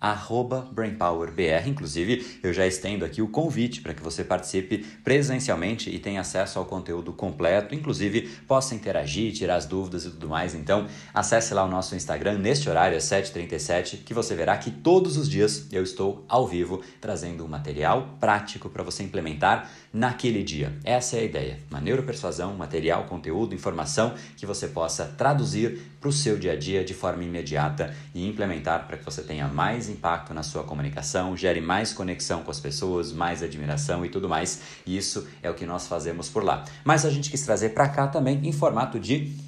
arroba BrainPowerBR. Inclusive, eu já estendo aqui o convite para que você participe presencialmente e tenha acesso ao conteúdo completo, inclusive possa interagir, tirar as dúvidas e tudo mais. Então, acesse lá o nosso Instagram neste horário, às 7h37, que você verá que todos os dias eu estou ao vivo trazendo um material prático para você implementar naquele dia. Essa é a ideia. Uma neuropersuasão, material, conteúdo, informação que você possa traduzir para o seu dia a dia de forma imediata e implementar para que você tenha mais impacto na sua comunicação, gere mais conexão com as pessoas, mais admiração e tudo mais. Isso é o que nós fazemos por lá. Mas a gente quis trazer para cá também em formato de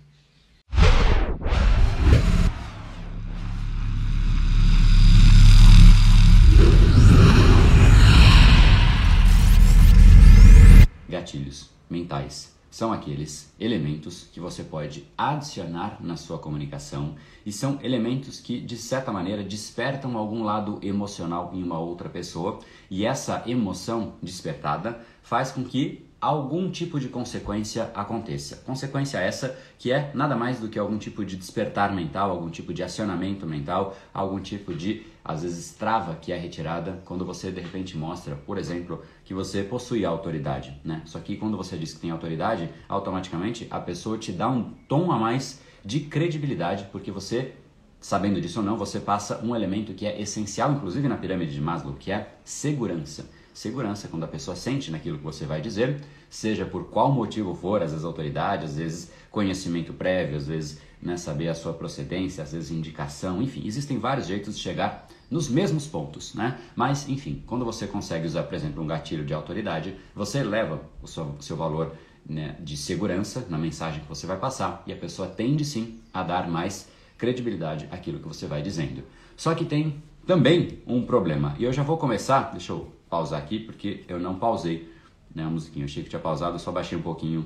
Gatilhos mentais são aqueles elementos que você pode adicionar na sua comunicação e são elementos que, de certa maneira, despertam algum lado emocional em uma outra pessoa e essa emoção despertada faz com que algum tipo de consequência aconteça. Consequência essa que é nada mais do que algum tipo de despertar mental, algum tipo de acionamento mental, algum tipo de, às vezes, trava que é retirada quando você de repente mostra, por exemplo, que você possui autoridade. Né? Só que quando você diz que tem autoridade, automaticamente a pessoa te dá um tom a mais de credibilidade, porque você sabendo disso ou não, você passa um elemento que é essencial, inclusive na pirâmide de Maslow, que é segurança. Segurança quando a pessoa sente naquilo que você vai dizer, seja por qual motivo for, às vezes autoridade, às vezes conhecimento prévio, às vezes né, saber a sua procedência, às vezes indicação, enfim, existem vários jeitos de chegar nos mesmos pontos, né? Mas, enfim, quando você consegue usar, por exemplo, um gatilho de autoridade, você eleva o seu, seu valor né, de segurança na mensagem que você vai passar e a pessoa tende sim a dar mais credibilidade àquilo que você vai dizendo. Só que tem também um problema, e eu já vou começar, deixa eu pausar aqui porque eu não pausei né, a musiquinha. Eu achei que tinha pausado, só baixei um pouquinho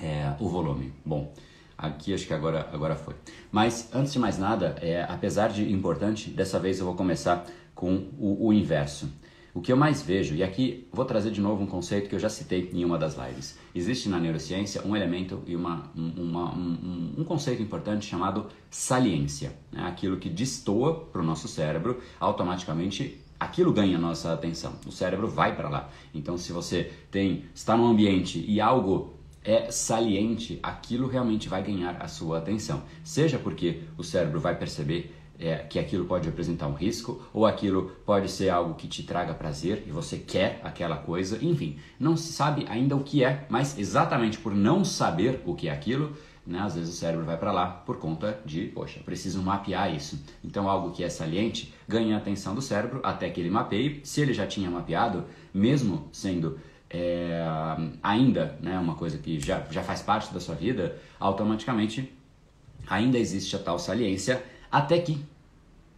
é, o volume. Bom, aqui acho que agora, agora foi. Mas antes de mais nada, é, apesar de importante, dessa vez eu vou começar com o, o inverso. O que eu mais vejo, e aqui vou trazer de novo um conceito que eu já citei em uma das lives. Existe na neurociência um elemento e uma, uma, um, um, conceito importante chamado saliência. Né? Aquilo que destoa para o nosso cérebro automaticamente aquilo ganha nossa atenção. O cérebro vai para lá. Então, se você tem está num ambiente e algo é saliente, aquilo realmente vai ganhar a sua atenção. Seja porque o cérebro vai perceber é, que aquilo pode representar um risco, ou aquilo pode ser algo que te traga prazer e você quer aquela coisa, enfim, não se sabe ainda o que é, mas exatamente por não saber o que é aquilo, né? Às vezes o cérebro vai para lá por conta de, poxa, preciso mapear isso. Então algo que é saliente ganha a atenção do cérebro até que ele mapeie. Se ele já tinha mapeado, mesmo sendo é, ainda né, uma coisa que já, já faz parte da sua vida, automaticamente ainda existe a tal saliência até que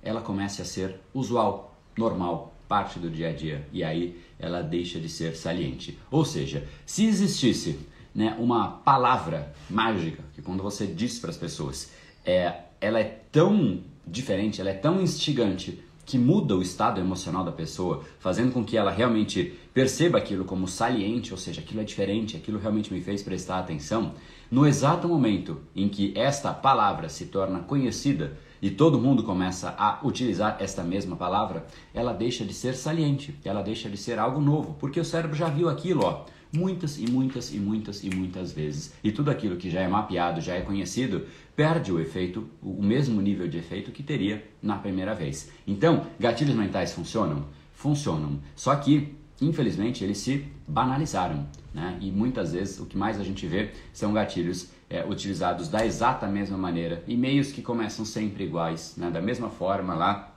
ela comece a ser usual, normal, parte do dia a dia. E aí ela deixa de ser saliente. Ou seja, se existisse né, uma palavra mágica que quando você diz para as pessoas, é, ela é tão diferente, ela é tão instigante que muda o estado emocional da pessoa, fazendo com que ela realmente perceba aquilo como saliente, ou seja, aquilo é diferente, aquilo realmente me fez prestar atenção. No exato momento em que esta palavra se torna conhecida e todo mundo começa a utilizar esta mesma palavra, ela deixa de ser saliente, ela deixa de ser algo novo, porque o cérebro já viu aquilo, ó muitas e muitas e muitas e muitas vezes. E tudo aquilo que já é mapeado, já é conhecido, perde o efeito, o mesmo nível de efeito que teria na primeira vez. Então, gatilhos mentais funcionam? Funcionam. Só que, infelizmente, eles se banalizaram. Né? E muitas vezes o que mais a gente vê são gatilhos é, utilizados da exata mesma maneira, e-mails que começam sempre iguais, né? da mesma forma lá.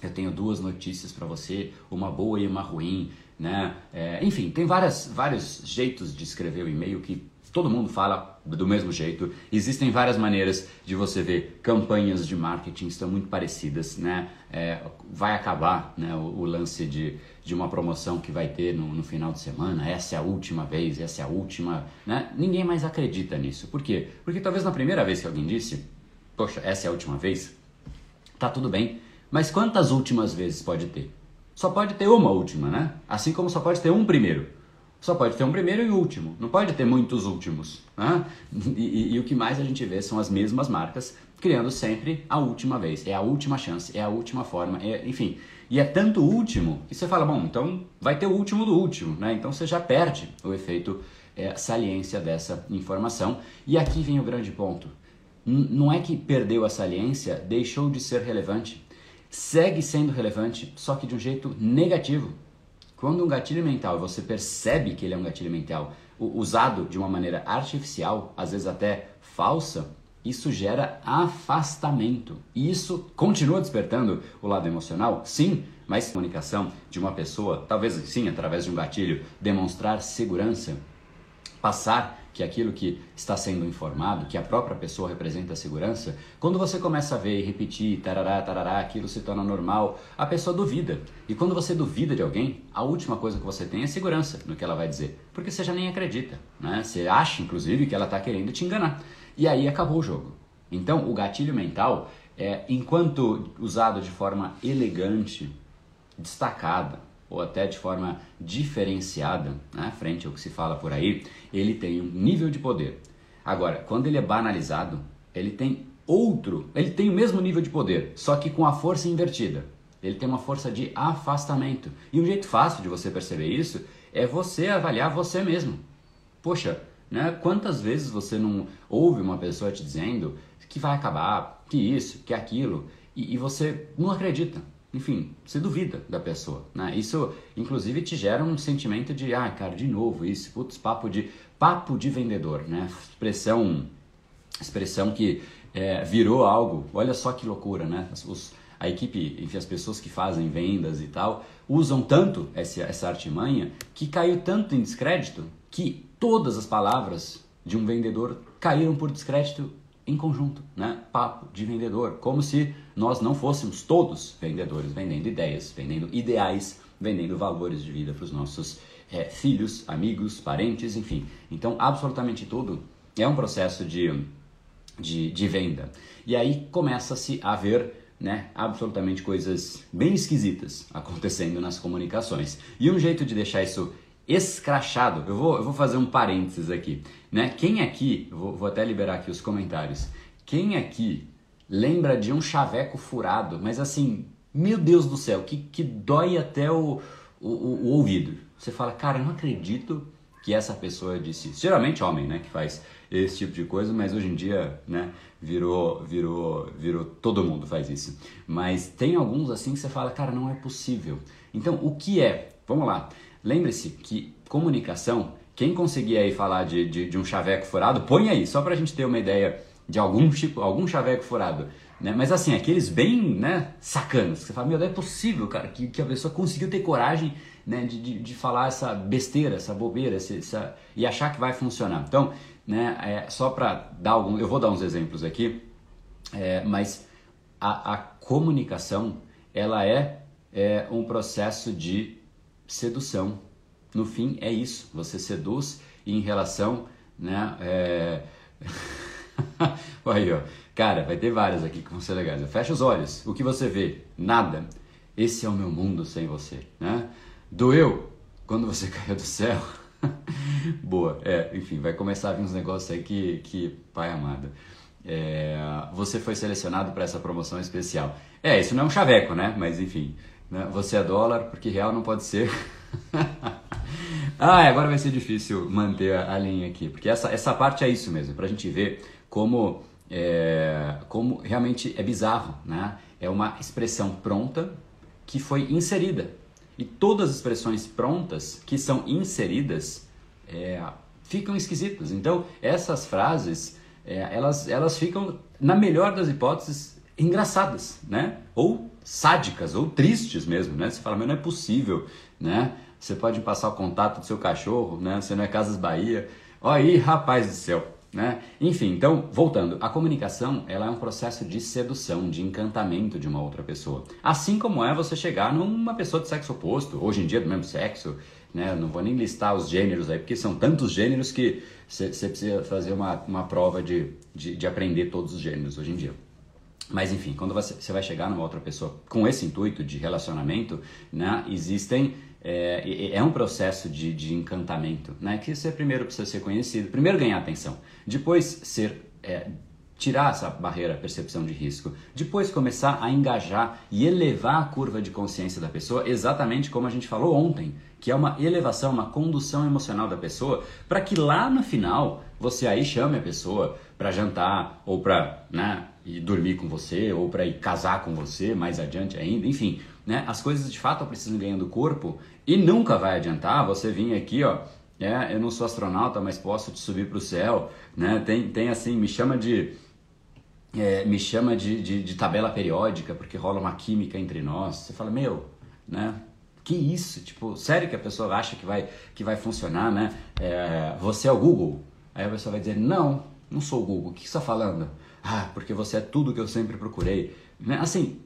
Eu tenho duas notícias para você, uma boa e uma ruim, né? É, enfim, tem várias, vários jeitos de escrever o e-mail que todo mundo fala do mesmo jeito. Existem várias maneiras de você ver campanhas de marketing estão muito parecidas, né? É, vai acabar né, o, o, lance de, de uma promoção que vai ter no, no, final de semana, essa é a última vez, essa é a última, né? Ninguém mais acredita nisso. Por quê? Porque talvez na primeira vez que alguém disse, poxa, essa é a última vez, tá tudo bem. Mas quantas últimas vezes pode ter? Só pode ter uma última, né? Assim como só pode ter um primeiro. Só pode ter um primeiro e último, não pode ter muitos últimos. Né? E, e, e, o que mais a gente vê são as mesmas marcas criando sempre a última vez. É a última chance, é a última forma, é, enfim. E é tanto último que você fala, bom, então vai ter o último do último, né? Então você já perde o efeito é, saliência dessa informação. E aqui vem o grande ponto. N não é que perdeu a saliência, deixou de ser relevante. Segue sendo relevante, só que de um jeito negativo. Quando um gatilho mental, você percebe que ele é um gatilho mental, usado de uma maneira artificial, às vezes até falsa, isso gera afastamento. E isso continua despertando o lado emocional? Sim, mas comunicação de uma pessoa, talvez sim, através de um gatilho, demonstrar segurança, passar que aquilo que está sendo informado, que a própria pessoa representa a segurança, quando você começa a ver e repetir, tarará, tarará, aquilo se torna normal, a pessoa duvida. E quando você duvida de alguém, a última coisa que você tem é segurança no que ela vai dizer, porque você já nem acredita, né? Você acha, inclusive, que ela está querendo te enganar. E aí acabou o jogo. Então, o gatilho mental, é, enquanto usado de forma elegante, destacada, ou até de forma diferenciada, né, frente ao que se fala por aí, ele tem um nível de poder. Agora, quando ele é banalizado, ele tem outro, ele tem o mesmo nível de poder, só que com a força invertida. Ele tem uma força de afastamento. E um jeito fácil de você perceber isso é você avaliar você mesmo. Poxa, né, quantas vezes você não ouve uma pessoa te dizendo que vai acabar, que isso, que aquilo, e, e você não acredita enfim, você duvida da pessoa, né? Isso, inclusive, te gera um sentimento de, ah, cara, de novo isso, putz, papo de, papo de vendedor, né? Expressão, expressão que é, virou algo, olha só que loucura, né? Os, a equipe, enfim, as pessoas que fazem vendas e tal, usam tanto essa, essa artimanha que caiu tanto em descrédito que todas as palavras de um vendedor caíram por descrédito em conjunto, né? Papo de vendedor, como se nós não fôssemos todos vendedores, vendendo ideias, vendendo ideais, vendendo valores de vida para os nossos é, filhos, amigos, parentes, enfim. Então, absolutamente tudo é um processo de, de, de venda. E aí começa-se a ver né, absolutamente coisas bem esquisitas acontecendo nas comunicações. E um jeito de deixar isso escrachado. Eu vou, eu vou fazer um parênteses aqui. Né? Quem aqui, vou, vou até liberar aqui os comentários, quem aqui lembra de um chaveco furado, mas assim, meu Deus do céu, que, que dói até o, o, o ouvido. Você fala, cara, eu não acredito que essa pessoa disse isso. Geralmente homem, né, que faz esse tipo de coisa, mas hoje em dia, né, virou, virou, virou, todo mundo faz isso. Mas tem alguns assim que você fala, cara, não é possível. Então, o que é? Vamos lá. Lembre-se que comunicação, quem conseguir aí falar de, de, de, um chaveco furado, põe aí, só para a gente ter uma ideia de algum tipo, algum chaveco furado. Né? Mas assim, aqueles bem né, sacanas, você fala, meu Deus, é possível, cara, que, que a pessoa conseguiu ter coragem né, de, de, de falar essa besteira, essa bobeira, essa, essa, e achar que vai funcionar. Então, né, é, só para dar algum, eu vou dar uns exemplos aqui, é, mas a, a comunicação, ela é, é um processo de sedução. No fim, é isso. Você seduz em relação, né? É... Aí, ó. Cara, vai ter várias aqui que vão ser legais. Fecha os olhos. O que você vê? Nada. Esse é o meu mundo sem você, né? Doeu quando você caiu do céu. Boa. É, enfim, vai começar a vir uns negócios aí que, que pai amado. É, você foi selecionado para essa promoção especial. É, isso não é um chaveco, né? Mas enfim, né? Você é dólar, porque real não pode ser. ah, agora vai ser difícil manter a linha aqui, porque essa, essa parte é isso mesmo, para a gente ver como, é, como realmente é bizarro, né? É uma expressão pronta que foi inserida. E todas as expressões prontas que são inseridas é, ficam esquisitas. Então, essas frases é, elas, elas ficam, na melhor das hipóteses, engraçadas, né? Ou sádicas, ou tristes mesmo, né? Você fala, mas não é possível, né? Você pode passar o contato do seu cachorro, né? Você não é Casas Bahia. Olha aí, rapaz do céu, né? Enfim, então, voltando, a comunicação ela é um processo de sedução, de encantamento de uma outra pessoa. Assim como é você chegar numa pessoa de sexo oposto, hoje em dia do mesmo sexo, né? Não vou nem listar os gêneros aí, porque são tantos gêneros que você precisa fazer uma, uma prova de, de, de aprender todos os gêneros hoje em dia. Mas enfim, quando você, vai chegar numa outra pessoa com esse intuito de relacionamento, né, existem é, é um processo de, de encantamento, né? Que você primeiro precisa ser conhecido, primeiro ganhar atenção, depois ser é, tirar essa barreira percepção de risco, depois começar a engajar e elevar a curva de consciência da pessoa, exatamente como a gente falou ontem, que é uma elevação, uma condução emocional da pessoa, para que lá no final você aí chame a pessoa para jantar ou para né, ir dormir com você ou para ir casar com você mais adiante ainda, enfim, né? As coisas de fato precisam ganhando corpo e nunca vai adiantar você vir aqui, ó. É, eu não sou astronauta, mas posso te subir para o céu, né? Tem, tem assim, me chama de é, me chama de, de, de, tabela periódica porque rola uma química entre nós. Você fala, meu, né? Que isso? Tipo, sério que a pessoa acha que vai que vai funcionar, né? É, você é o Google? Aí a pessoa vai dizer, não, não sou o Google. O que você está falando? Ah, porque você é tudo que eu sempre procurei. Né? Assim,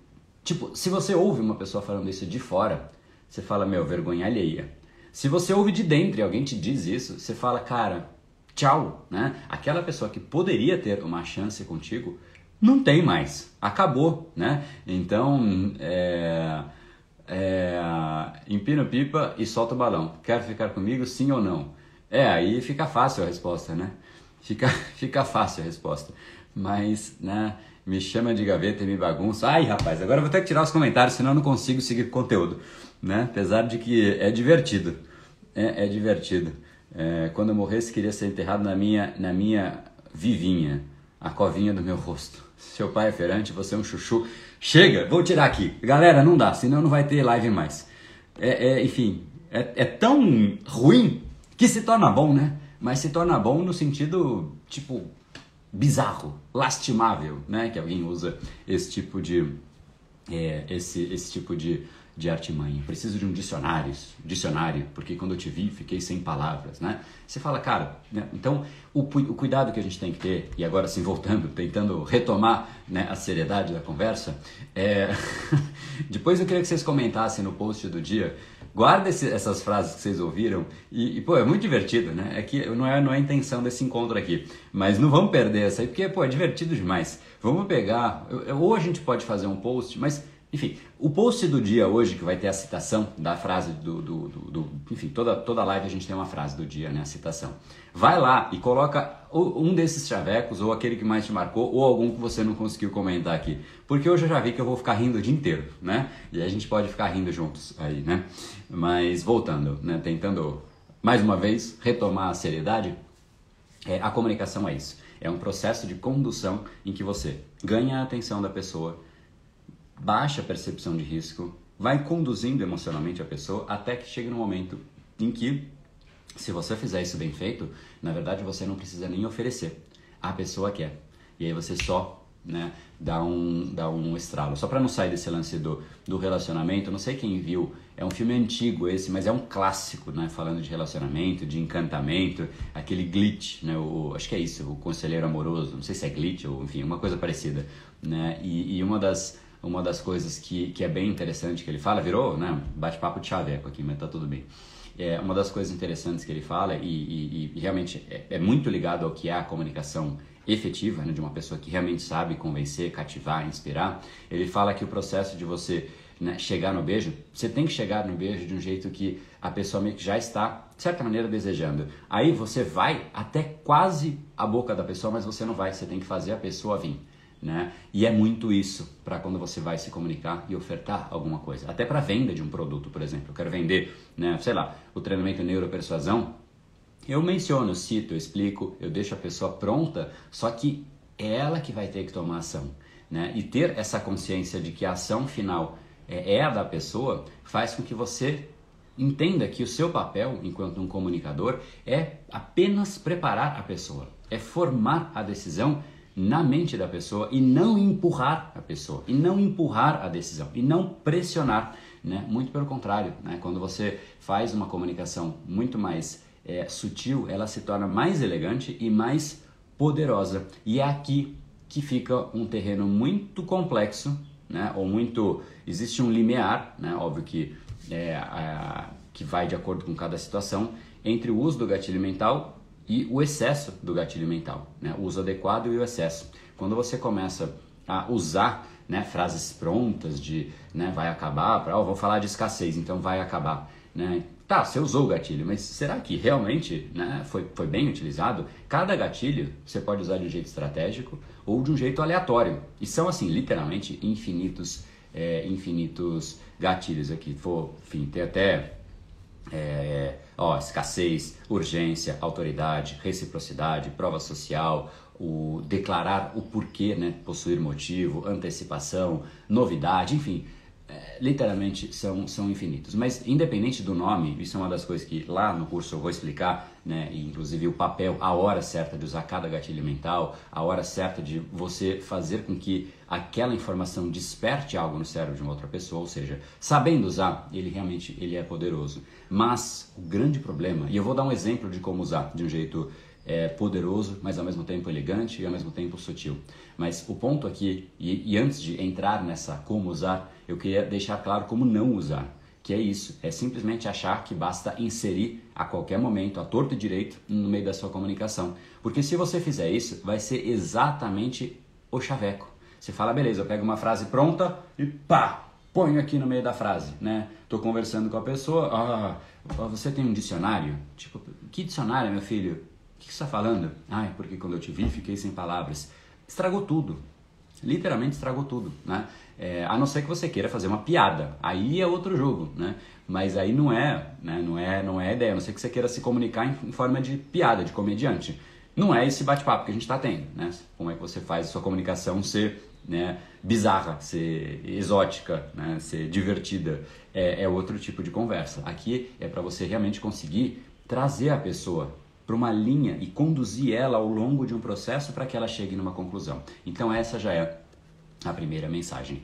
Tipo, se você ouve uma pessoa falando isso de fora, você fala, meu, vergonha alheia. Se você ouve de dentro e alguém te diz isso, você fala, cara, tchau, né? Aquela pessoa que poderia ter uma chance contigo, não tem mais, acabou, né? Então, é, é, empina pipa e solta o balão. Quer ficar comigo, sim ou não? É, aí fica fácil a resposta, né? Fica, fica fácil a resposta. Mas, né? me chama de gaveta e me bagunça. Ai, rapaz, agora eu vou ter que tirar os comentários, senão eu não consigo seguir conteúdo, né? Apesar de que é divertido, é, é divertido. É, quando eu morresse, queria ser enterrado na minha, na minha vivinha, a covinha do meu rosto. Seu pai é ferante, você é um chuchu. Chega, vou tirar aqui. Galera, não dá, senão não vai ter live mais. É, é enfim, é, é tão ruim que se torna bom, né? Mas se torna bom no sentido, tipo, bizarro, lastimável, né? Que alguém usa esse tipo de é, esse, esse tipo de, de artimanha. Preciso de um dicionário, dicionário, porque quando eu te vi fiquei sem palavras, né? Você fala, cara, né? então o, o cuidado que a gente tem que ter, e agora assim voltando, tentando retomar né, a seriedade da conversa, é... depois eu queria que vocês comentassem no post do dia Guarda esse, essas frases que vocês ouviram e, e, pô, é muito divertido, né? É que não é, não é a intenção desse encontro aqui, mas não vamos perder essa aí, porque, pô, é divertido demais. Vamos pegar, ou a gente pode fazer um post, mas enfim, o post do dia hoje, que vai ter a citação da frase do. do, do, do enfim, toda, toda live a gente tem uma frase do dia, né? A citação. Vai lá e coloca um desses chavecos, ou aquele que mais te marcou, ou algum que você não conseguiu comentar aqui. Porque hoje eu já vi que eu vou ficar rindo o dia inteiro, né? E a gente pode ficar rindo juntos aí, né? Mas voltando, né? Tentando mais uma vez retomar a seriedade, é, a comunicação é isso. É um processo de condução em que você ganha a atenção da pessoa baixa percepção de risco, vai conduzindo emocionalmente a pessoa até que chegue no momento em que, se você fizer isso bem feito, na verdade você não precisa nem oferecer. A pessoa quer. E aí você só né, dá, um, dá um estralo. Só para não sair desse lance do, do relacionamento, não sei quem viu, é um filme antigo esse, mas é um clássico, né, falando de relacionamento, de encantamento, aquele glitch, né, o, acho que é isso, o conselheiro amoroso, não sei se é glitch ou enfim, uma coisa parecida. Né, e, e uma das uma das coisas que, que é bem interessante que ele fala, virou né, bate-papo de chaveco aqui, mas tá tudo bem. É, uma das coisas interessantes que ele fala, e, e, e realmente é, é, muito ligado ao que é a comunicação efetiva, né, de uma pessoa que realmente sabe convencer, cativar, inspirar, ele fala que o processo de você né, chegar no beijo, você tem que chegar no beijo de um jeito que a pessoa meio que já está, de certa maneira, desejando. Aí você vai até quase a boca da pessoa, mas você não vai, você tem que fazer a pessoa vir. Né? E é muito isso para quando você vai se comunicar e ofertar alguma coisa. Até para venda de um produto, por exemplo. Eu quero vender, né, sei lá, o treinamento neuropersuasão. Eu menciono, cito, eu explico, eu deixo a pessoa pronta, só que é ela que vai ter que tomar ação. Né? E ter essa consciência de que a ação final é, é a da pessoa faz com que você entenda que o seu papel enquanto um comunicador é apenas preparar a pessoa é formar a decisão na mente da pessoa e não empurrar a pessoa, e não empurrar a decisão, e não pressionar, né? Muito pelo contrário, né? Quando você faz uma comunicação muito mais é, sutil, ela se torna mais elegante e mais poderosa. E é aqui que fica um terreno muito complexo, né? Ou muito existe um limiar, né? Óbvio que é, a, que vai de acordo com cada situação entre o uso do gatilho mental e o excesso do gatilho mental, né? o uso adequado e o excesso. Quando você começa a usar né, frases prontas de né, vai acabar, pra, oh, vou falar de escassez, então vai acabar. Né? Tá, você usou o gatilho, mas será que realmente né, foi, foi bem utilizado? Cada gatilho você pode usar de um jeito estratégico ou de um jeito aleatório. E são, assim, literalmente infinitos, é, infinitos gatilhos aqui. Vou, enfim, até é, ó, escassez, urgência, autoridade, reciprocidade, prova social, o declarar o porquê, né, possuir motivo, antecipação, novidade, enfim, é, literalmente são, são infinitos. Mas independente do nome, isso é uma das coisas que lá no curso eu vou explicar, né, inclusive o papel, a hora certa de usar cada gatilho mental, a hora certa de você fazer com que aquela informação desperte algo no cérebro de uma outra pessoa, ou seja, sabendo usar, ele realmente ele é poderoso. Mas o grande problema, e eu vou dar um exemplo de como usar de um jeito é, poderoso, mas ao mesmo tempo elegante e ao mesmo tempo sutil. Mas o ponto aqui, e, e antes de entrar nessa como usar, eu queria deixar claro como não usar. Que é isso, é simplesmente achar que basta inserir a qualquer momento, a torto e direito, no meio da sua comunicação. Porque se você fizer isso, vai ser exatamente o chaveco. Você fala, beleza, eu pego uma frase pronta e pá, ponho aqui no meio da frase, né? Tô conversando com a pessoa, ah, você tem um dicionário? Tipo, que dicionário, meu filho? O que, você está falando? Ai, porque quando eu te vi fiquei sem palavras. Estragou tudo. Literalmente estragou tudo, né? É, a não ser que você queira fazer uma piada, aí é outro jogo, né? Mas aí não é, né? Não é, não é ideia. A não ser que você queira se comunicar em, forma de piada, de comediante. Não é esse bate-papo que a gente está tendo, né? Como é que você faz a sua comunicação ser né, bizarra, ser exótica, né, ser divertida, é, é outro tipo de conversa. Aqui é para você realmente conseguir trazer a pessoa para uma linha e conduzir ela ao longo de um processo para que ela chegue numa conclusão. Então essa já é a primeira mensagem.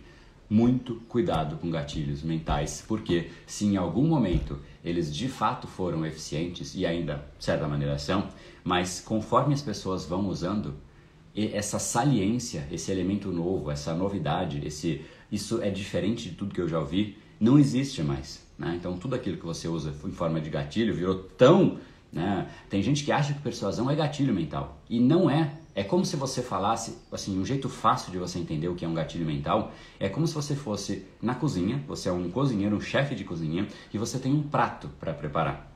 Muito cuidado com gatilhos mentais, porque se em algum momento eles de fato foram eficientes e ainda de certa maneira são, mas conforme as pessoas vão usando, essa saliência, esse elemento novo, essa novidade, esse isso é diferente de tudo que eu já ouvi, não existe mais. Né? Então tudo aquilo que você usa em forma de gatilho virou tão né? Tem gente que acha que persuasão é gatilho mental e não é. É como se você falasse, assim, um jeito fácil de você entender o que é um gatilho mental é como se você fosse na cozinha, você é um cozinheiro, um chefe de cozinha e você tem um prato para preparar.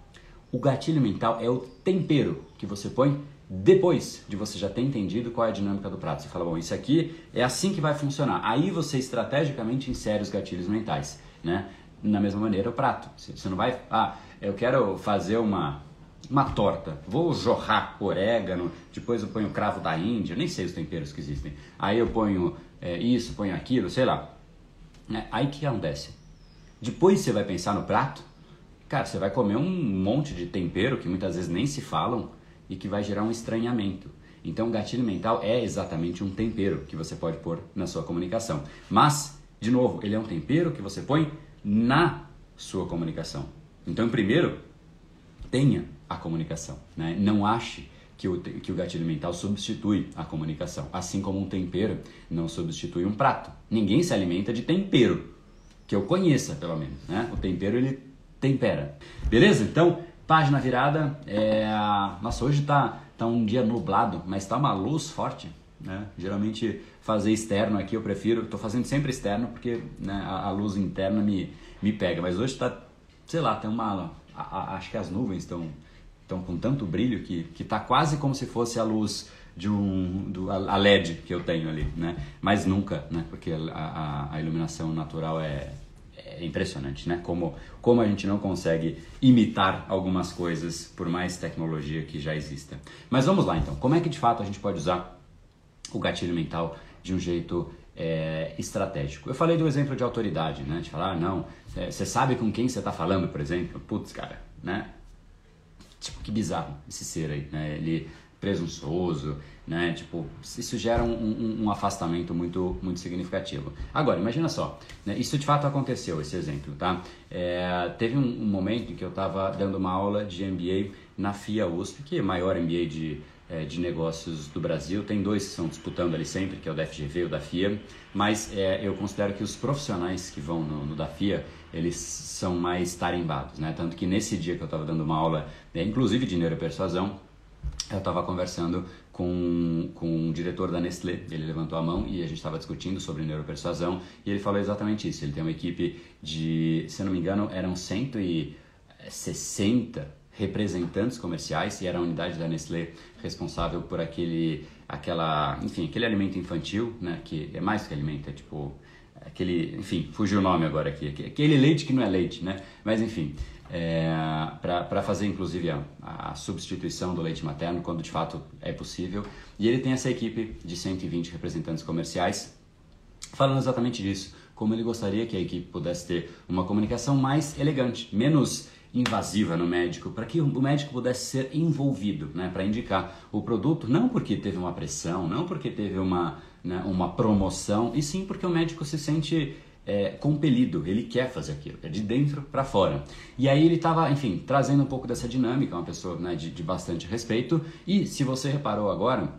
O gatilho mental é o tempero que você põe depois de você já ter entendido qual é a dinâmica do prato. Você fala, bom, isso aqui é assim que vai funcionar. Aí você estrategicamente insere os gatilhos mentais, né? Na mesma maneira o prato. Você não vai, ah, eu quero fazer uma uma torta. Vou jorrar orégano, depois eu ponho cravo da Índia, nem sei os temperos que existem. Aí eu ponho é, isso, ponho aquilo, sei lá. É, aí que acontece? Depois você vai pensar no prato, cara, você vai comer um monte de tempero que muitas vezes nem se falam e que vai gerar um estranhamento. Então, gatilho mental é exatamente um tempero que você pode pôr na sua comunicação. Mas, de novo, ele é um tempero que você põe na sua comunicação. Então, primeiro, tenha a comunicação. Né? Não ache que o, que o gatilho mental substitui a comunicação, assim como um tempero não substitui um prato. Ninguém se alimenta de tempero, que eu conheça pelo menos. Né? O tempero ele tempera. Beleza? Então, página virada. É... Nossa, hoje tá, tá um dia nublado, mas tá uma luz forte. Né? Geralmente fazer externo aqui eu prefiro, estou fazendo sempre externo porque né, a, a, luz interna me, me pega, mas hoje está, sei lá, tem uma, a, a, acho que as nuvens estão estão com tanto brilho que que está quase como se fosse a luz de um do, a LED que eu tenho ali, né? Mas nunca, né? Porque a, a, a iluminação natural é, é impressionante, né? Como como a gente não consegue imitar algumas coisas por mais tecnologia que já exista. Mas vamos lá então. Como é que de fato a gente pode usar o gatilho mental de um jeito é, estratégico? Eu falei do exemplo de autoridade, né? De falar, ah, não, é, você sabe com quem você está falando, por exemplo? Putz, cara, né? Tipo, que bizarro esse ser aí, né? Ele presunçoso, né? Tipo, isso gera um, um, um, afastamento muito, muito significativo. Agora, imagina só, né? isso de fato aconteceu, esse exemplo, tá? É, teve um, um, momento em que eu estava dando uma aula de MBA na FIA USP, que é a maior MBA de, é, de negócios do Brasil. Tem dois que estão disputando ali sempre, que é o da FGV e o da FIA, mas é, eu considero que os profissionais que vão no, no da FIA, eles são mais tarimbados, né? Tanto que nesse dia que eu estava dando uma aula, né, inclusive de neuropersuasão, eu estava conversando com, com o diretor da Nestlé, ele levantou a mão e a gente estava discutindo sobre neuropersuasão e ele falou exatamente isso. Ele tem uma equipe de, se eu não me engano, eram 160 representantes comerciais e era a unidade da Nestlé responsável por aquele, aquela, enfim, aquele alimento infantil, né, que é mais que alimento, é tipo aquele, enfim, fugiu o nome agora aqui, aquele leite que não é leite, né? Mas enfim, é, para fazer inclusive a, a, substituição do leite materno quando de fato é possível. E ele tem essa equipe de 120 representantes comerciais falando exatamente disso, como ele gostaria que a equipe pudesse ter uma comunicação mais elegante, menos invasiva no médico, para que o médico pudesse ser envolvido, né, para indicar o produto, não porque teve uma pressão, não porque teve uma, né, uma promoção, e sim porque o médico se sente é, compelido, ele quer fazer aquilo, é de dentro para fora. E aí ele estava, enfim, trazendo um pouco dessa dinâmica, uma pessoa né, de, de bastante respeito. E se você reparou agora,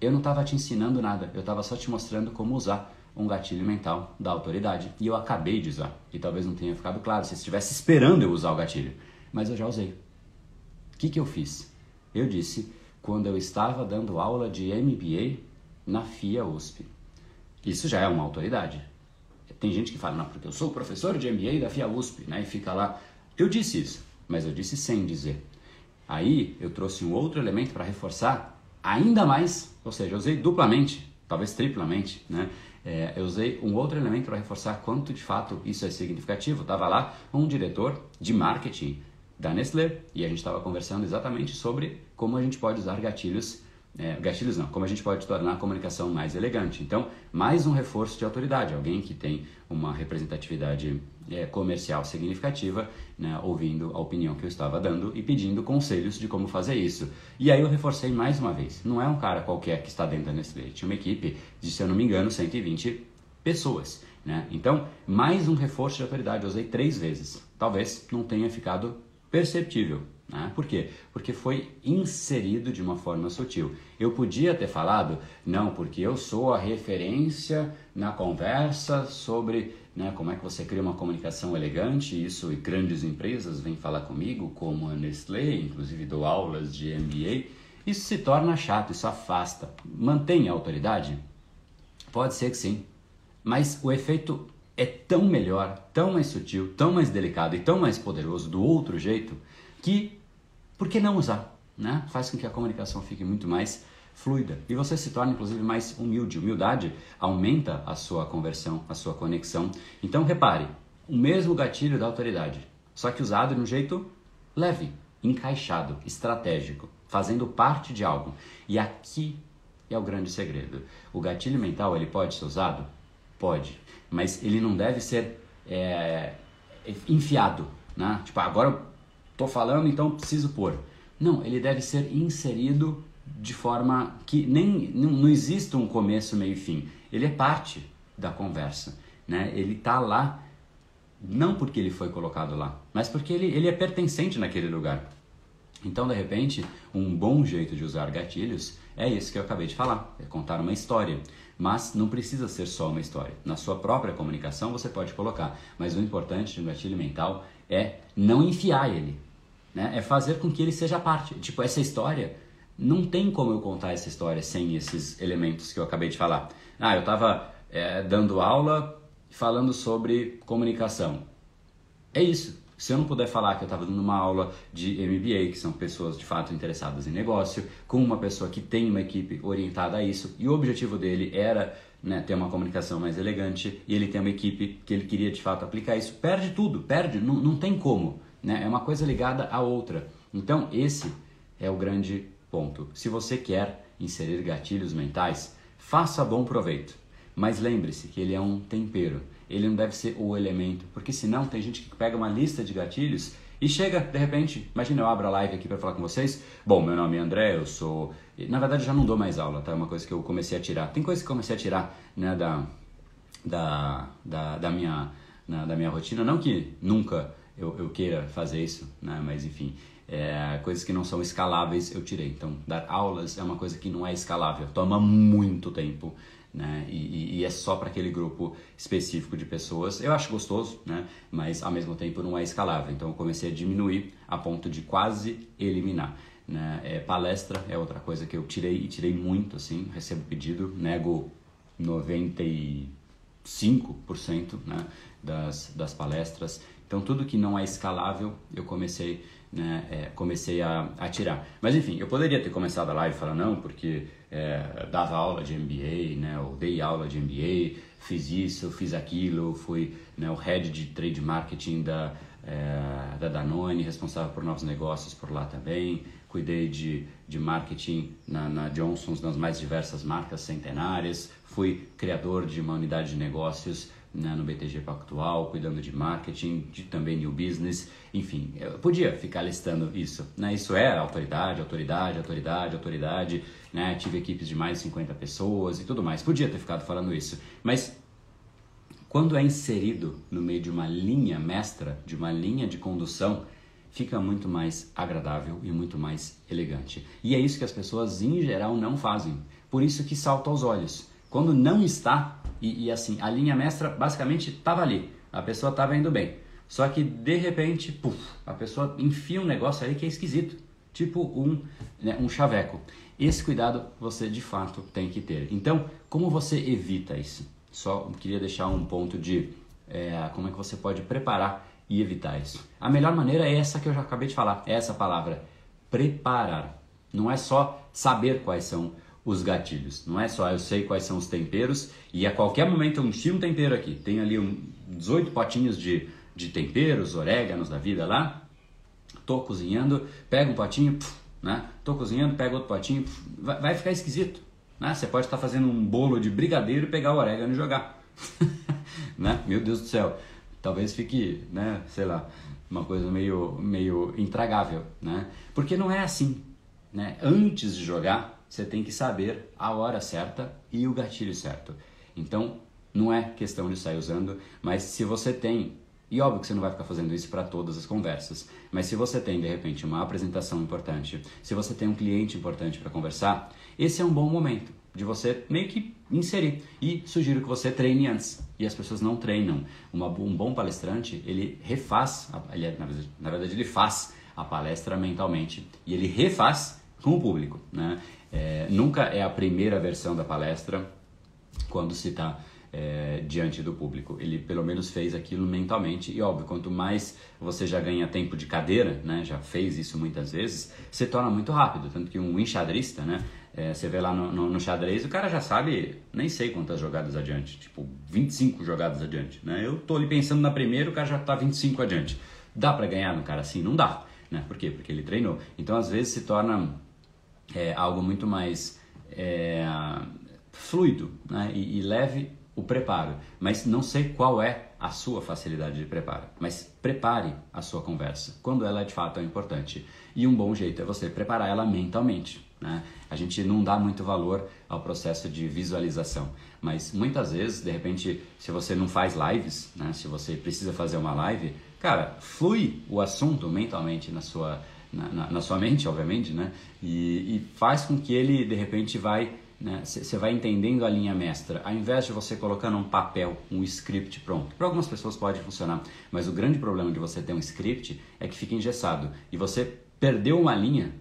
eu não estava te ensinando nada, eu estava só te mostrando como usar um gatilho mental da autoridade. E eu acabei de usar. E talvez não tenha ficado claro se estivesse esperando eu usar o gatilho. Mas eu já usei. O que, que eu fiz? Eu disse quando eu estava dando aula de MBA na FIA USP. Isso já é uma autoridade. Tem gente que fala, não, porque eu sou professor de MBA da FIA USP, né? E fica lá. Eu disse isso, mas eu disse sem dizer. Aí eu trouxe um outro elemento para reforçar ainda mais, ou seja, eu usei duplamente, talvez triplamente, né? É, eu usei um outro elemento para reforçar quanto de fato isso é significativo. Estava lá um diretor de marketing da Nestlé e a gente estava conversando exatamente sobre como a gente pode usar gatilhos é, gatilhos não, como a gente pode tornar a comunicação mais elegante. Então, mais um reforço de autoridade, alguém que tem uma representatividade é, comercial significativa, né, ouvindo a opinião que eu estava dando e pedindo conselhos de como fazer isso. E aí eu reforcei mais uma vez, não é um cara qualquer que está dentro da Nestlé, tinha uma equipe de, se eu não me engano, 120 pessoas. Né? Então, mais um reforço de autoridade, eu usei três vezes. Talvez não tenha ficado perceptível, né? Por quê? Porque foi inserido de uma forma sutil. Eu podia ter falado, não, porque eu sou a referência na conversa sobre né, como é que você cria uma comunicação elegante, isso e grandes empresas vêm falar comigo, como a Nestlé, inclusive dou aulas de MBA. Isso se torna chato, isso afasta. Mantém a autoridade? Pode ser que sim, mas o efeito é tão melhor, tão mais sutil, tão mais delicado e tão mais poderoso do outro jeito que por que não usar? Né? Faz com que a comunicação fique muito mais fluida e você se torne inclusive mais humilde. Humildade aumenta a sua conversão, a sua conexão. Então repare, o mesmo gatilho da autoridade, só que usado de um jeito leve, encaixado, estratégico, fazendo parte de algo. E aqui é o grande segredo. O gatilho mental ele pode ser usado, pode, mas ele não deve ser é, enfiado, né? Tipo agora Estou falando, então preciso pôr. Não, ele deve ser inserido de forma que nem não, não existe um começo, meio e fim. Ele é parte da conversa, né? Ele está lá não porque ele foi colocado lá, mas porque ele, ele é pertencente naquele lugar. Então, de repente, um bom jeito de usar gatilhos é isso que eu acabei de falar, é contar uma história. Mas não precisa ser só uma história. Na sua própria comunicação você pode colocar, mas o importante de um gatilho mental é não enfiar ele, né? É fazer com que ele seja parte. Tipo, essa história, não tem como eu contar essa história sem esses elementos que eu acabei de falar. Ah, eu estava é, dando aula falando sobre comunicação. É isso. Se eu não puder falar que eu estava dando uma aula de MBA, que são pessoas de fato interessadas em negócio, com uma pessoa que tem uma equipe orientada a isso, e o objetivo dele era né, ter uma comunicação mais elegante, e ele tem uma equipe que ele queria de fato aplicar isso, perde tudo, perde, não, não tem como. Né? É uma coisa ligada à outra. Então, esse é o grande ponto. Se você quer inserir gatilhos mentais, faça bom proveito. Mas lembre-se que ele é um tempero. Ele não deve ser o elemento, porque senão tem gente que pega uma lista de gatilhos E chega, de repente, imagina eu abro a live aqui para falar com vocês. Bom, meu nome é André, eu sou. Na verdade, já não dou mais aula, tá? É uma coisa que eu comecei a tirar. Tem coisa que eu comecei a tirar, né, da, da, da, da minha, na, da minha rotina. Não que nunca eu, eu queira fazer isso, né? Mas enfim, é, coisas que não são escaláveis eu tirei. Então, dar aulas é uma coisa que não é escalável, toma muito tempo né? E, e é só para aquele grupo específico de pessoas. Eu acho gostoso, né? Mas ao mesmo tempo não é escalável. Então eu comecei a diminuir a ponto de quase eliminar. Né? É, palestra é outra coisa que eu tirei e tirei muito, assim. Recebo pedido, nego 95% né? das, das palestras. Então tudo que não é escalável eu comecei né, é, comecei a, a, tirar. Mas enfim, eu poderia ter começado a live falar não, porque é, dava aula de MBA, né, ou dei aula de MBA, fiz isso, fiz aquilo, fui né, o head de trade marketing da, é, da Danone, responsável por novos negócios por lá também, cuidei de, de marketing na, na Johnson's, nas mais diversas marcas centenárias, fui criador de uma unidade de negócios né, no BTG Pactual, cuidando de marketing, de também new business, enfim, eu podia ficar listando isso. Né? Isso é autoridade, autoridade, autoridade, autoridade, né? tive equipes de mais de 50 pessoas e tudo mais, podia ter ficado falando isso, mas quando é inserido no meio de uma linha mestra, de uma linha de condução, fica muito mais agradável e muito mais elegante. E é isso que as pessoas em geral não fazem. Por isso que salta aos olhos. Quando não está, e, e assim, a linha mestra basicamente estava ali, a pessoa estava indo bem. Só que de repente, puf, a pessoa enfia um negócio aí que é esquisito, tipo um, né, um chaveco. Esse cuidado você de fato tem que ter. Então, como você evita isso? Só queria deixar um ponto de é, como é que você pode preparar e evitar isso. A melhor maneira é essa que eu já acabei de falar, é essa palavra, preparar. Não é só saber quais são os gatilhos. Não é só eu sei quais são os temperos e a qualquer momento eu enchio um tempero aqui. Tem ali um 18 potinhos de, de temperos, oréganos da vida lá. Tô cozinhando, pego um potinho, puf, né? Tô cozinhando, pego outro potinho, puf, vai, vai, ficar esquisito. Né? Você pode estar fazendo um bolo de brigadeiro, pegar o orégano e jogar. né? Meu Deus do céu. Talvez fique, né, sei lá, uma coisa meio, meio intragável, né? Porque não é assim, né? Antes de jogar, você tem que saber a hora certa e o gatilho certo. Então, não é questão de sair usando, mas se você tem, e óbvio que você não vai ficar fazendo isso para todas as conversas, mas se você tem de repente uma apresentação importante, se você tem um cliente importante para conversar, esse é um bom momento de você meio que inserir. E sugiro que você treine antes. E as pessoas não treinam. Uma, um bom palestrante, ele refaz, ele, na, verdade, ele faz a palestra mentalmente e ele refaz com o público. Né? É, nunca é a primeira versão da palestra quando se está é, diante do público. Ele pelo menos fez aquilo mentalmente e óbvio, quanto mais você já ganha tempo de cadeira, né, já fez isso muitas vezes, se torna muito rápido. Tanto que um enxadrista, né, é, você vê lá no, no, no, xadrez, o cara já sabe, nem sei quantas jogadas adiante, tipo 25 jogadas adiante. Né? Eu tô ali pensando na primeira, o cara já está 25 adiante. Dá para ganhar no cara assim? Não dá. Né? Por quê? Porque ele treinou. Então às vezes se torna é, algo muito mais é, fluido né? e, e leve o preparo, mas não sei qual é a sua facilidade de preparo, mas prepare a sua conversa quando ela de fato é importante. E um bom jeito é você preparar ela mentalmente. Né? A gente não dá muito valor ao processo de visualização, mas muitas vezes, de repente, se você não faz lives, né? se você precisa fazer uma live, cara, flui o assunto mentalmente na sua na, na, na sua mente, obviamente, né? E, e, faz com que ele, de repente, vai... Você né? vai entendendo a linha mestra, ao invés de você colocar num papel um script pronto. Para algumas pessoas pode funcionar, mas o grande problema de você ter um script é que fica engessado e você perdeu uma linha,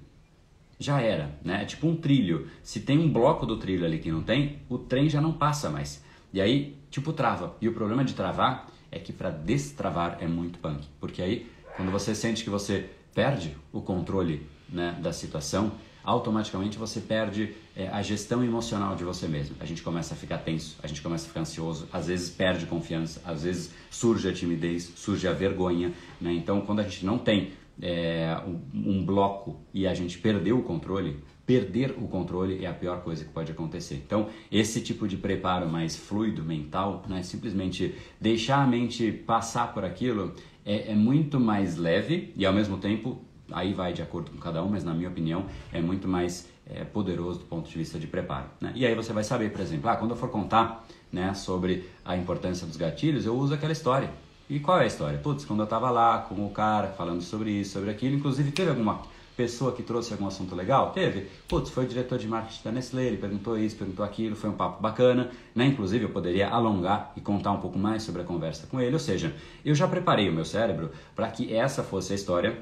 já era, né? É tipo um trilho. Se tem um bloco do trilho ali que não tem, o trem já não passa mais. E aí, tipo, trava. E o problema de travar é que para destravar é muito punk, porque aí quando você sente que você perde o controle né, da situação, automaticamente você perde é, a gestão emocional de você mesmo. A gente começa a ficar tenso, a gente começa a ficar ansioso, às vezes perde confiança, às vezes surge a timidez, surge a vergonha. Né? Então, quando a gente não tem é, um, um bloco e a gente perdeu o controle, perder o controle é a pior coisa que pode acontecer. Então, esse tipo de preparo mais fluido mental, né, simplesmente deixar a mente passar por aquilo, é, é muito mais leve e ao mesmo tempo aí vai de acordo com cada um, mas na minha opinião é muito mais é, poderoso do ponto de vista de preparo. Né? E aí você vai saber, por exemplo, ah, quando eu for contar né, sobre a importância dos gatilhos, eu uso aquela história. E qual é a história? Putz, quando eu estava lá com o cara falando sobre isso, sobre aquilo, inclusive teve alguma pessoa que trouxe algum assunto legal? Teve. Putz, foi o diretor de marketing da Nestlé, ele perguntou isso, perguntou aquilo, foi um papo bacana, né? Inclusive eu poderia alongar e contar um pouco mais sobre a conversa com ele, ou seja, eu já preparei o meu cérebro para que essa fosse a história,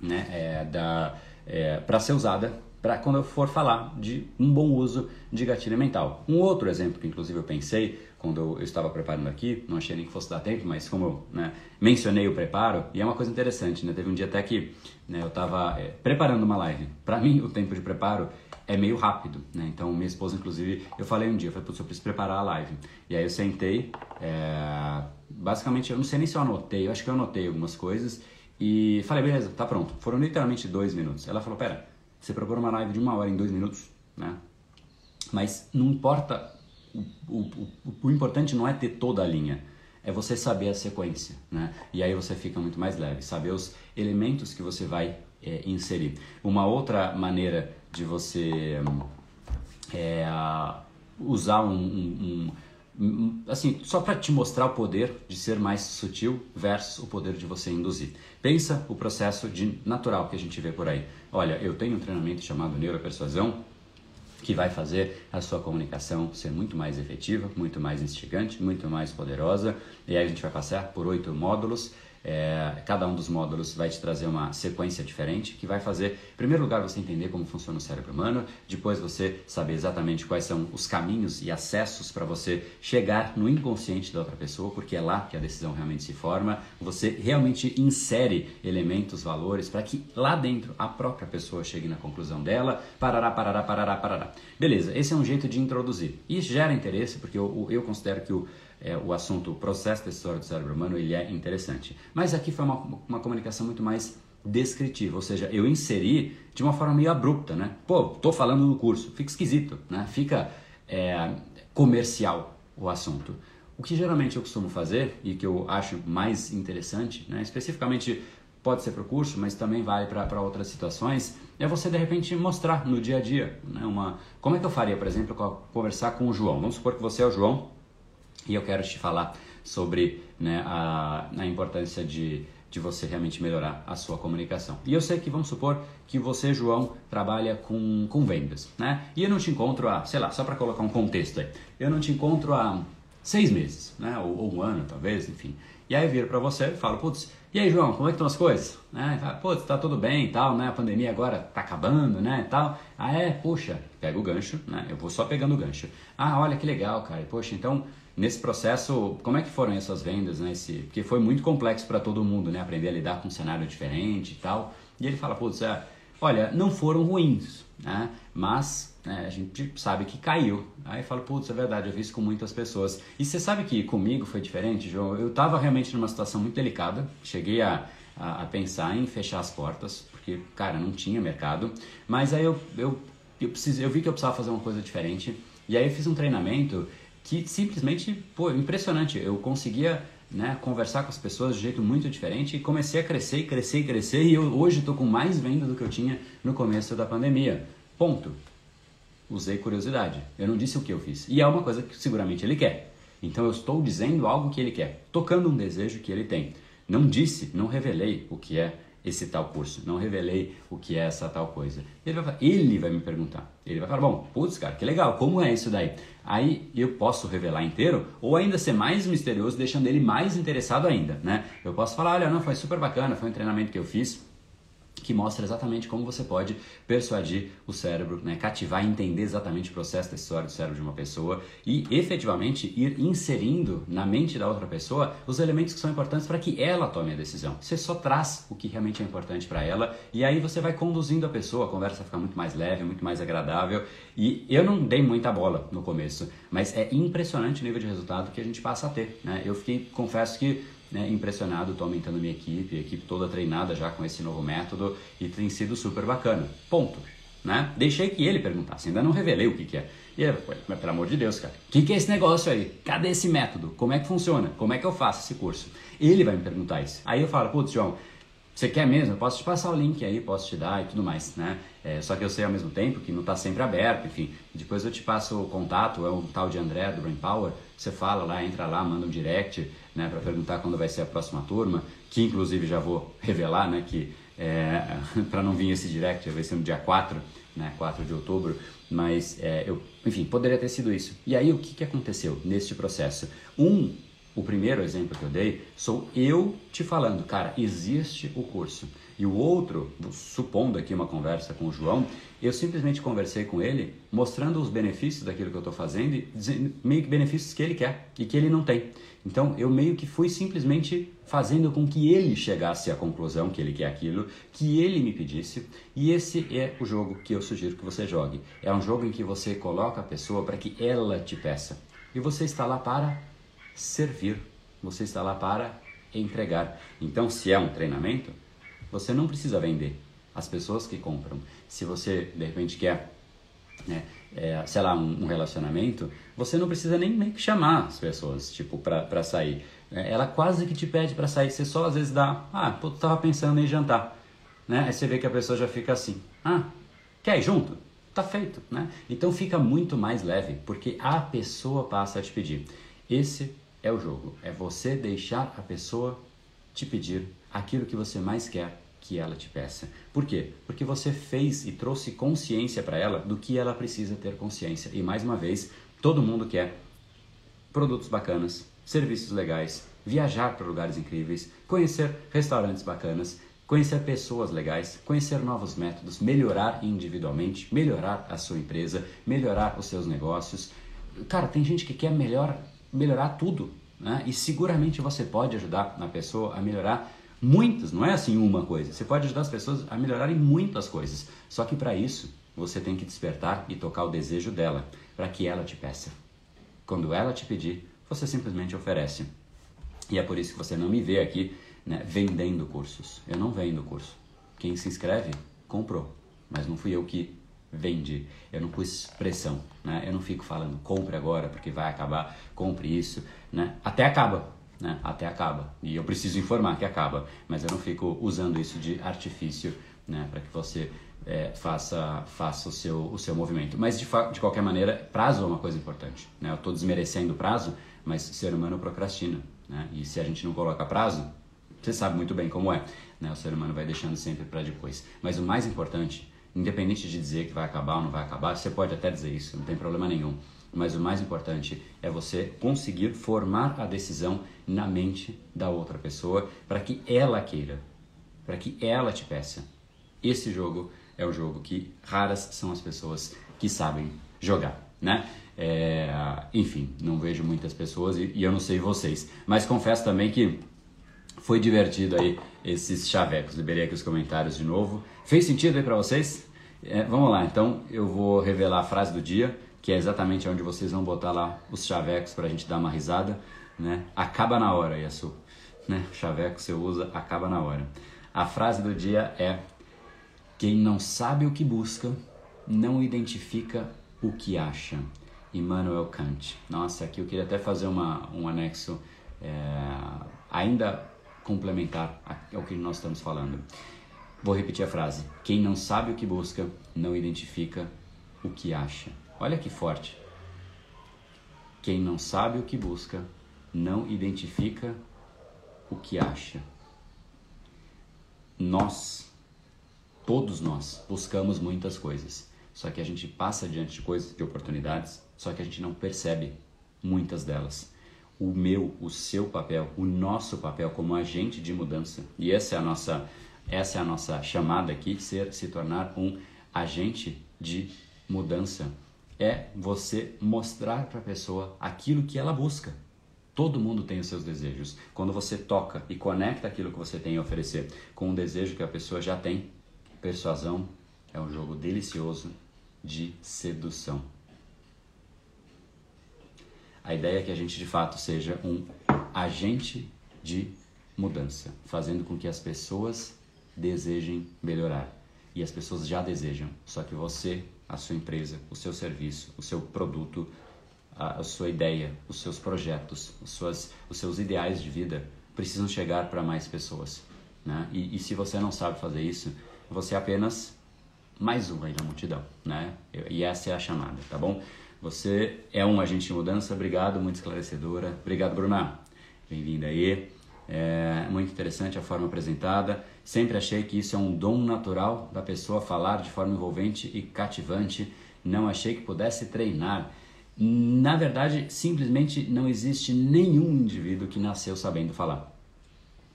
né, é, da, é, para ser usada para quando eu for falar de um bom uso de gatilho mental. Um outro exemplo que inclusive eu pensei quando eu estava preparando aqui, não achei nem que fosse dar tempo, mas como eu né, mencionei o preparo, e é uma coisa interessante, né? Teve um dia até que né, eu estava é, preparando uma live. Para mim, o tempo de preparo é meio rápido, né? Então, minha esposa, inclusive, eu falei um dia, eu falei, putz, eu preciso preparar a live. E aí eu sentei, é, basicamente, eu não sei nem se eu anotei, eu acho que eu anotei algumas coisas, e falei, beleza, tá pronto. Foram literalmente dois minutos. Ela falou, pera, você propõe uma live de uma hora em dois minutos, né? Mas não importa, o, o, o, importante não é ter toda a linha, é você saber a sequência, né? E aí você fica muito mais leve, saber os elementos que você vai é, inserir. Uma outra maneira de você é, usar um, um, um assim, só para te mostrar o poder de ser mais sutil versus o poder de você induzir. Pensa o processo de natural que a gente vê por aí. Olha, eu tenho um treinamento chamado Neuropersuasão, que vai fazer a sua comunicação ser muito mais efetiva, muito mais instigante, muito mais poderosa. E aí a gente vai passar por oito módulos é, cada um dos módulos vai te trazer uma sequência diferente que vai fazer, em primeiro lugar, você entender como funciona o cérebro humano, depois você saber exatamente quais são os caminhos e acessos para você chegar no inconsciente da outra pessoa, porque é lá que a decisão realmente se forma. Você realmente insere elementos, valores, para que lá dentro a própria pessoa chegue na conclusão dela. Parará, parará, parará, parará. Beleza, esse é um jeito de introduzir. E gera interesse, porque eu, eu considero que o é, o assunto, o processo decisório do cérebro humano, ele é interessante. Mas aqui foi uma, uma comunicação muito mais descritiva, ou seja, eu inseri de uma forma meio abrupta, né? Pô, tô falando no curso, fica esquisito, né? Fica é, comercial o assunto. O que geralmente eu costumo fazer e que eu acho mais interessante, né? especificamente pode ser para o curso, mas também vale para outras situações, é você de repente mostrar no dia a dia. Né? Uma, como é que eu faria, por exemplo, conversar com o João? Vamos supor que você é o João e eu quero te falar sobre né, a, a importância de, de você realmente melhorar a sua comunicação. E eu sei que, vamos supor, que você, João, trabalha com, com vendas, né? E eu não te encontro há, sei lá, só para colocar um contexto aí, eu não te encontro há seis meses, né? Ou, ou um ano, talvez, enfim. E aí eu viro para você e falo, putz, e aí, João, como é que estão as coisas? Né? Fala, Putz, tá tudo bem e tal, né? A pandemia agora tá acabando, né? E tal. Ah, é? Puxa, pega o gancho, né? Eu vou só pegando o gancho. Ah, olha que legal, cara. Poxa, então Nesse processo, como é que foram essas vendas, né? Esse, porque foi muito complexo para todo mundo, né? Aprender a lidar com um cenário diferente e tal. E ele fala, putz, é, olha, não foram ruins, né? Mas né, a gente sabe que caiu. Aí fala, putz, é verdade, eu vi isso com muitas pessoas. E você sabe que comigo foi diferente, João? Eu estava realmente numa situação muito delicada. Cheguei a, a, a, pensar em fechar as portas, porque, cara, não tinha mercado. Mas aí eu, eu, eu, precisei, eu vi que eu precisava fazer uma coisa diferente. E aí eu fiz um treinamento que simplesmente, pô, impressionante. Eu conseguia né, conversar com as pessoas de jeito muito diferente e comecei a crescer crescer e crescer e eu hoje estou com mais vendas do que eu tinha no começo da pandemia. Ponto. Usei curiosidade. Eu não disse o que eu fiz. E é uma coisa que seguramente ele quer. Então eu estou dizendo algo que ele quer, tocando um desejo que ele tem. Não disse, não revelei o que é esse tal curso, não revelei o que é essa tal coisa. Ele vai, ele vai me perguntar. Ele vai falar, bom, putz, cara, que legal, como é isso daí? Aí eu posso revelar inteiro ou ainda ser mais misterioso, deixando ele mais interessado ainda, né? Eu posso falar, olha, não, foi super bacana, foi um treinamento que eu fiz, que mostra exatamente como você pode persuadir o cérebro, né, cativar entender exatamente o processo decisório do cérebro de uma pessoa e efetivamente ir inserindo na mente da outra pessoa os elementos que são importantes para que ela tome a decisão. Você só traz o que realmente é importante para ela e aí você vai conduzindo a pessoa, a conversa fica muito mais leve, muito mais agradável e eu não dei muita bola no começo, mas é impressionante o nível de resultado que a gente passa a ter. Né? Eu fiquei, confesso que né, impressionado, estou aumentando minha equipe, a equipe toda treinada já com esse novo método e tem sido super bacana. Ponto. né? Deixei que ele perguntasse, ainda não revelei o que, que é. E ele, mas pelo amor de Deus, cara, o que, que é esse negócio aí? Cadê esse método? Como é que funciona? Como é que eu faço esse curso? Ele vai me perguntar isso. Aí eu falo, putz, João, você quer mesmo? Eu posso te passar o link aí, posso te dar e tudo mais, né? É, só que eu sei ao mesmo tempo que não está sempre aberto, enfim. Depois eu te passo o contato, é o tal de André do Brain Power. Você fala lá, entra lá, manda um direct, né, para perguntar quando vai ser a próxima turma, que inclusive já vou revelar, né, que é, para não vir esse direct, vai ser no dia 4, né, 4 de outubro, mas é, eu, enfim, poderia ter sido isso. E aí o que, que aconteceu neste processo? Um o primeiro exemplo que eu dei sou eu te falando, cara, existe o curso. E o outro, supondo aqui uma conversa com o João, eu simplesmente conversei com ele, mostrando os benefícios daquilo que eu estou fazendo e meio que benefícios que ele quer e que ele não tem. Então eu meio que fui simplesmente fazendo com que ele chegasse à conclusão que ele quer aquilo, que ele me pedisse. E esse é o jogo que eu sugiro que você jogue. É um jogo em que você coloca a pessoa para que ela te peça. E você está lá para servir. Você está lá para entregar. Então, se é um treinamento, você não precisa vender. As pessoas que compram. Se você de repente quer, né, é, sei lá, um, relacionamento, você não precisa nem, nem chamar as pessoas, tipo, para sair. É, ela quase que te pede para sair. Você só às vezes dá, ah, pô, tu tava pensando em jantar, né? Aí você vê que a pessoa já fica assim, ah, quer ir junto? Tá feito, né? Então fica muito mais leve, porque a pessoa passa a te pedir. Esse é o jogo. É você deixar a pessoa te pedir aquilo que você mais quer que ela te peça. Por quê? Porque você fez e trouxe consciência para ela do que ela precisa ter consciência. E mais uma vez, todo mundo quer produtos bacanas, serviços legais, viajar para lugares incríveis, conhecer restaurantes bacanas, conhecer pessoas legais, conhecer novos métodos, melhorar individualmente, melhorar a sua empresa, melhorar os seus negócios. Cara, tem gente que quer melhor melhorar tudo. Né? E seguramente você pode ajudar a pessoa a melhorar muitas, não é assim uma coisa. Você pode ajudar as pessoas a melhorarem muitas coisas. Só que para isso, você tem que despertar e tocar o desejo dela, para que ela te peça. Quando ela te pedir, você simplesmente oferece. E é por isso que você não me vê aqui né, vendendo cursos. Eu não vendo curso. Quem se inscreve, comprou. Mas não fui eu que vende. Eu não pus pressão, né? Eu não fico falando compre agora porque vai acabar, compre isso, né? Até acaba, né? Até acaba. E eu preciso informar que acaba, mas eu não fico usando isso de artifício, né? Para que você é, faça faça o seu o seu movimento. Mas de, de qualquer maneira, prazo é uma coisa importante, né? Eu estou desmerecendo o prazo, mas o ser humano procrastina, né? E se a gente não coloca prazo, você sabe muito bem como é, né? O ser humano vai deixando sempre para depois. Mas o mais importante Independente de dizer que vai acabar ou não vai acabar, você pode até dizer isso, não tem problema nenhum. Mas o mais importante é você conseguir formar a decisão na mente da outra pessoa para que ela queira, para que ela te peça. Esse jogo é o jogo que raras são as pessoas que sabem jogar, né? É, enfim, não vejo muitas pessoas e, e eu não sei vocês, mas confesso também que foi divertido aí esses chavecos. Liberei aqui os comentários de novo. Fez sentido aí para vocês? É, vamos lá, então eu vou revelar a frase do dia, que é exatamente onde vocês vão botar lá os chavecos para a gente dar uma risada. Né? Acaba na hora, Yasu. Né? Chaveco você usa, acaba na hora. A frase do dia é: Quem não sabe o que busca, não identifica o que acha. Immanuel Kant. Nossa, aqui eu queria até fazer uma, um anexo é, ainda complementar ao que nós estamos falando. Vou repetir a frase: quem não sabe o que busca, não identifica o que acha. Olha que forte. Quem não sabe o que busca, não identifica o que acha. Nós, todos nós, buscamos muitas coisas. Só que a gente passa diante de coisas, de oportunidades, só que a gente não percebe muitas delas o meu, o seu papel, o nosso papel como agente de mudança. E essa é a nossa, essa é a nossa chamada aqui, ser, se tornar um agente de mudança. É você mostrar para a pessoa aquilo que ela busca. Todo mundo tem os seus desejos. Quando você toca e conecta aquilo que você tem a oferecer com um desejo que a pessoa já tem, persuasão é um jogo delicioso de sedução. A ideia é que a gente de fato seja um agente de mudança, fazendo com que as pessoas desejem melhorar. e as pessoas já desejam. Só que você, a sua empresa, o seu serviço, o seu produto, a, sua ideia, os seus projetos, os, suas, os seus ideais de vida precisam chegar para mais pessoas. Né? E, e se você não sabe fazer isso, você é apenas mais um aí na multidão, né? E essa é a chamada, tá bom? Você é um agente de mudança, obrigado, muito esclarecedora. Obrigado, Bruna. Bem-vinda aí. É muito interessante a forma apresentada. Sempre achei que isso é um dom natural da pessoa falar de forma envolvente e cativante. Não achei que pudesse treinar. Na verdade, simplesmente não existe nenhum indivíduo que nasceu sabendo falar.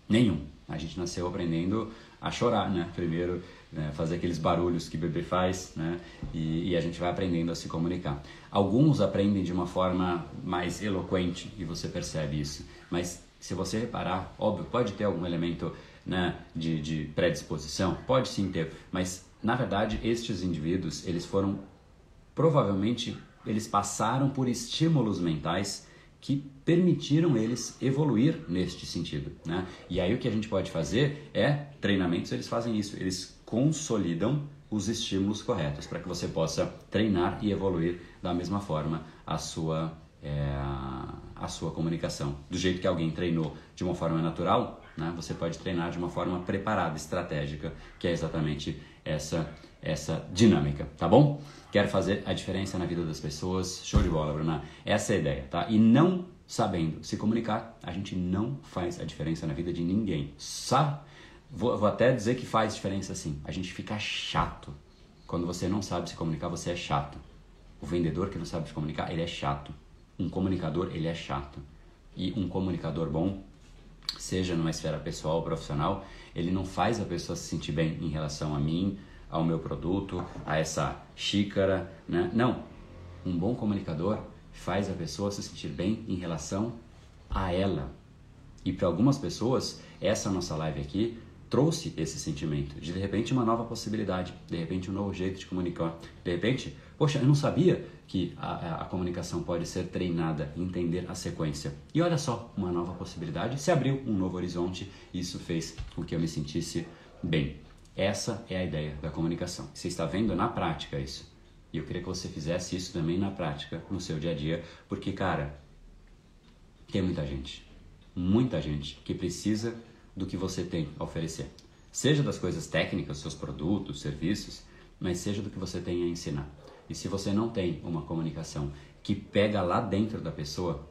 Nenhum. A gente nasceu aprendendo a chorar, né? Primeiro, né? fazer aqueles barulhos que bebê faz, né? E, e, a gente vai aprendendo a se comunicar. Alguns aprendem de uma forma mais eloquente e você percebe isso. Mas se você reparar, óbvio, pode ter algum elemento né, de, de predisposição, pode sim ter, mas na verdade estes indivíduos eles foram provavelmente eles passaram por estímulos mentais que permitiram eles evoluir neste sentido, né? E aí o que a gente pode fazer é treinamentos, eles fazem isso, eles consolidam os estímulos corretos para que você possa treinar e evoluir da mesma forma a sua é, a sua comunicação. Do jeito que alguém treinou de uma forma natural, né? Você pode treinar de uma forma preparada, estratégica, que é exatamente essa essa dinâmica, tá bom? Quero fazer a diferença na vida das pessoas. Show de bola, Bruna. Essa é a ideia, tá? E não sabendo se comunicar, a gente não faz a diferença na vida de ninguém. Sabe? Vou, vou até dizer que faz diferença sim. A gente fica chato. Quando você não sabe se comunicar, você é chato. O vendedor que não sabe se comunicar, ele é chato. Um comunicador, ele é chato. E um comunicador bom, seja numa esfera pessoal ou profissional, ele não faz a pessoa se sentir bem em relação a mim, ao meu produto, a essa xícara, né? Não. Um bom comunicador faz a pessoa se sentir bem em relação a ela. E para algumas pessoas, essa nossa live aqui trouxe esse sentimento de de repente uma nova possibilidade, de repente um novo jeito de comunicar, de repente, poxa, eu não sabia que a, a, comunicação pode ser treinada, entender a sequência. E olha só, uma nova possibilidade, se abriu um novo horizonte, e isso fez com que eu me sentisse bem. Essa é a ideia da comunicação. Você está vendo na prática isso. E eu queria que você fizesse isso também na prática, no seu dia a dia, porque, cara, tem muita gente, muita gente que precisa do que você tem a oferecer. Seja das coisas técnicas, seus produtos, serviços, mas seja do que você tem a ensinar. E se você não tem uma comunicação que pega lá dentro da pessoa,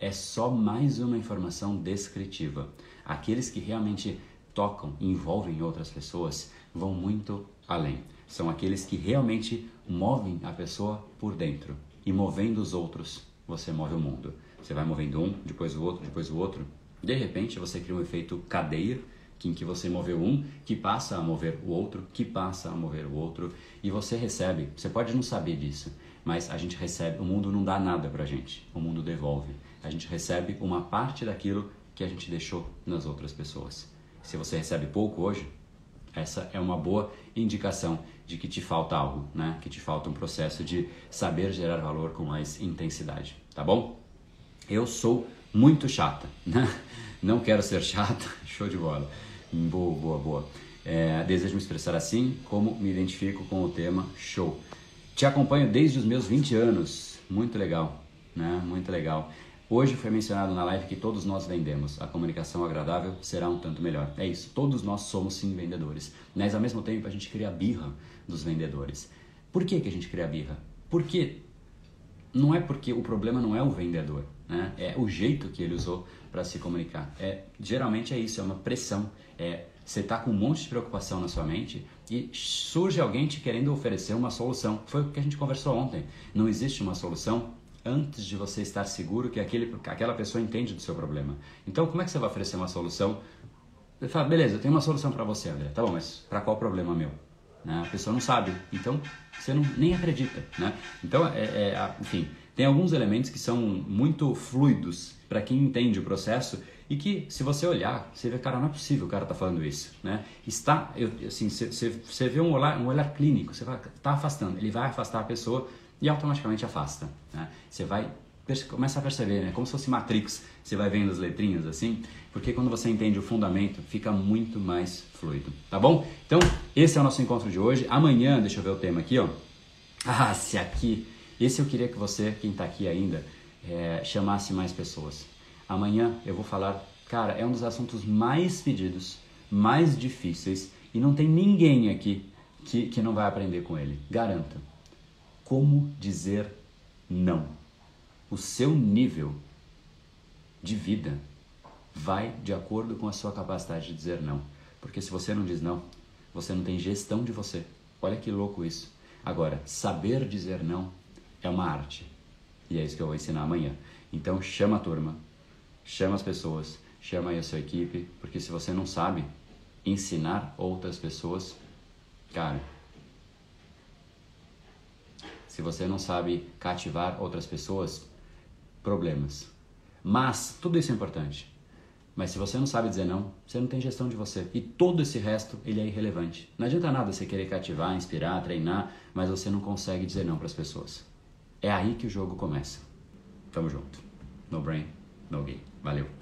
é só mais uma informação descritiva. Aqueles que realmente tocam envolvem outras pessoas vão muito além. São aqueles que realmente movem a pessoa por dentro. E movendo os outros, você move o mundo. Você vai movendo um, depois o outro, depois o outro. De repente, você cria um efeito cadeia, em que você moveu um, que passa a mover o outro, que passa a mover o outro, e você recebe. Você pode não saber disso, mas a gente recebe. O mundo não dá nada pra gente, o mundo devolve. A gente recebe uma parte daquilo que a gente deixou nas outras pessoas. Se você recebe pouco hoje, essa é uma boa indicação de que te falta algo, né? Que te falta um processo de saber gerar valor com mais intensidade, tá bom? Eu sou muito chata, né? Não quero ser chata, show de bola. Boa, boa, boa. É, desejo me expressar assim, como me identifico com o tema show. Te acompanho desde os meus 20 anos, muito legal, né? Muito legal. Hoje foi mencionado na live que todos nós vendemos. A comunicação agradável será um tanto melhor. É isso, todos nós somos sim vendedores. Mas ao mesmo tempo a gente cria a birra dos vendedores. Por que, que a gente cria a birra? Porque não é porque o problema não é o vendedor, né? É o jeito que ele usou para se comunicar. É geralmente é isso, é uma pressão. É você está com um monte de preocupação na sua mente e surge alguém te querendo oferecer uma solução. Foi o que a gente conversou ontem. Não existe uma solução antes de você estar seguro que aquele, aquela pessoa entende do seu problema. Então, como é que você vai oferecer uma solução? Você fala, beleza, eu tenho uma solução para você, André. Tá bom, mas para qual problema meu? Né? A pessoa não sabe, então você não, nem acredita. Né? Então, é, é, enfim, tem alguns elementos que são muito fluidos para quem entende o processo e que, se você olhar, você vê, cara, não é possível o cara tá falando isso, né? Está, eu, assim, você vê um olhar, um olhar clínico, você vai tá afastando, ele vai afastar a pessoa e automaticamente afasta. Né? Você vai começa a perceber, né? Como se fosse Matrix, você vai vendo as letrinhas assim, porque quando você entende o fundamento, fica muito mais fluido, tá bom? Então, esse é o nosso encontro de hoje. Amanhã, deixa eu ver o tema aqui, ó. Ah, se aqui, esse eu queria que você, quem está aqui ainda, é, chamasse mais pessoas. Amanhã eu vou falar, cara, é um dos assuntos mais pedidos, mais difíceis, e não tem ninguém aqui que, que não vai aprender com ele. Garanto. Como dizer não o seu nível de vida vai de acordo com a sua capacidade de dizer não. Porque se você não diz não, você não tem gestão de você. Olha que louco isso. Agora, saber dizer não é uma arte. E é isso que eu vou ensinar amanhã. Então chama a turma, chama as pessoas, chama aí a sua equipe, porque se você não sabe ensinar outras pessoas, cara, se você não sabe cativar outras pessoas, problemas. Mas tudo isso é importante. Mas se você não sabe dizer não, você não tem gestão de você. E todo esse resto, ele é irrelevante. Não adianta nada você querer cativar, inspirar, treinar, mas você não consegue dizer não para as pessoas. É aí que o jogo começa. Tamo junto. No brain, no game. Valeu.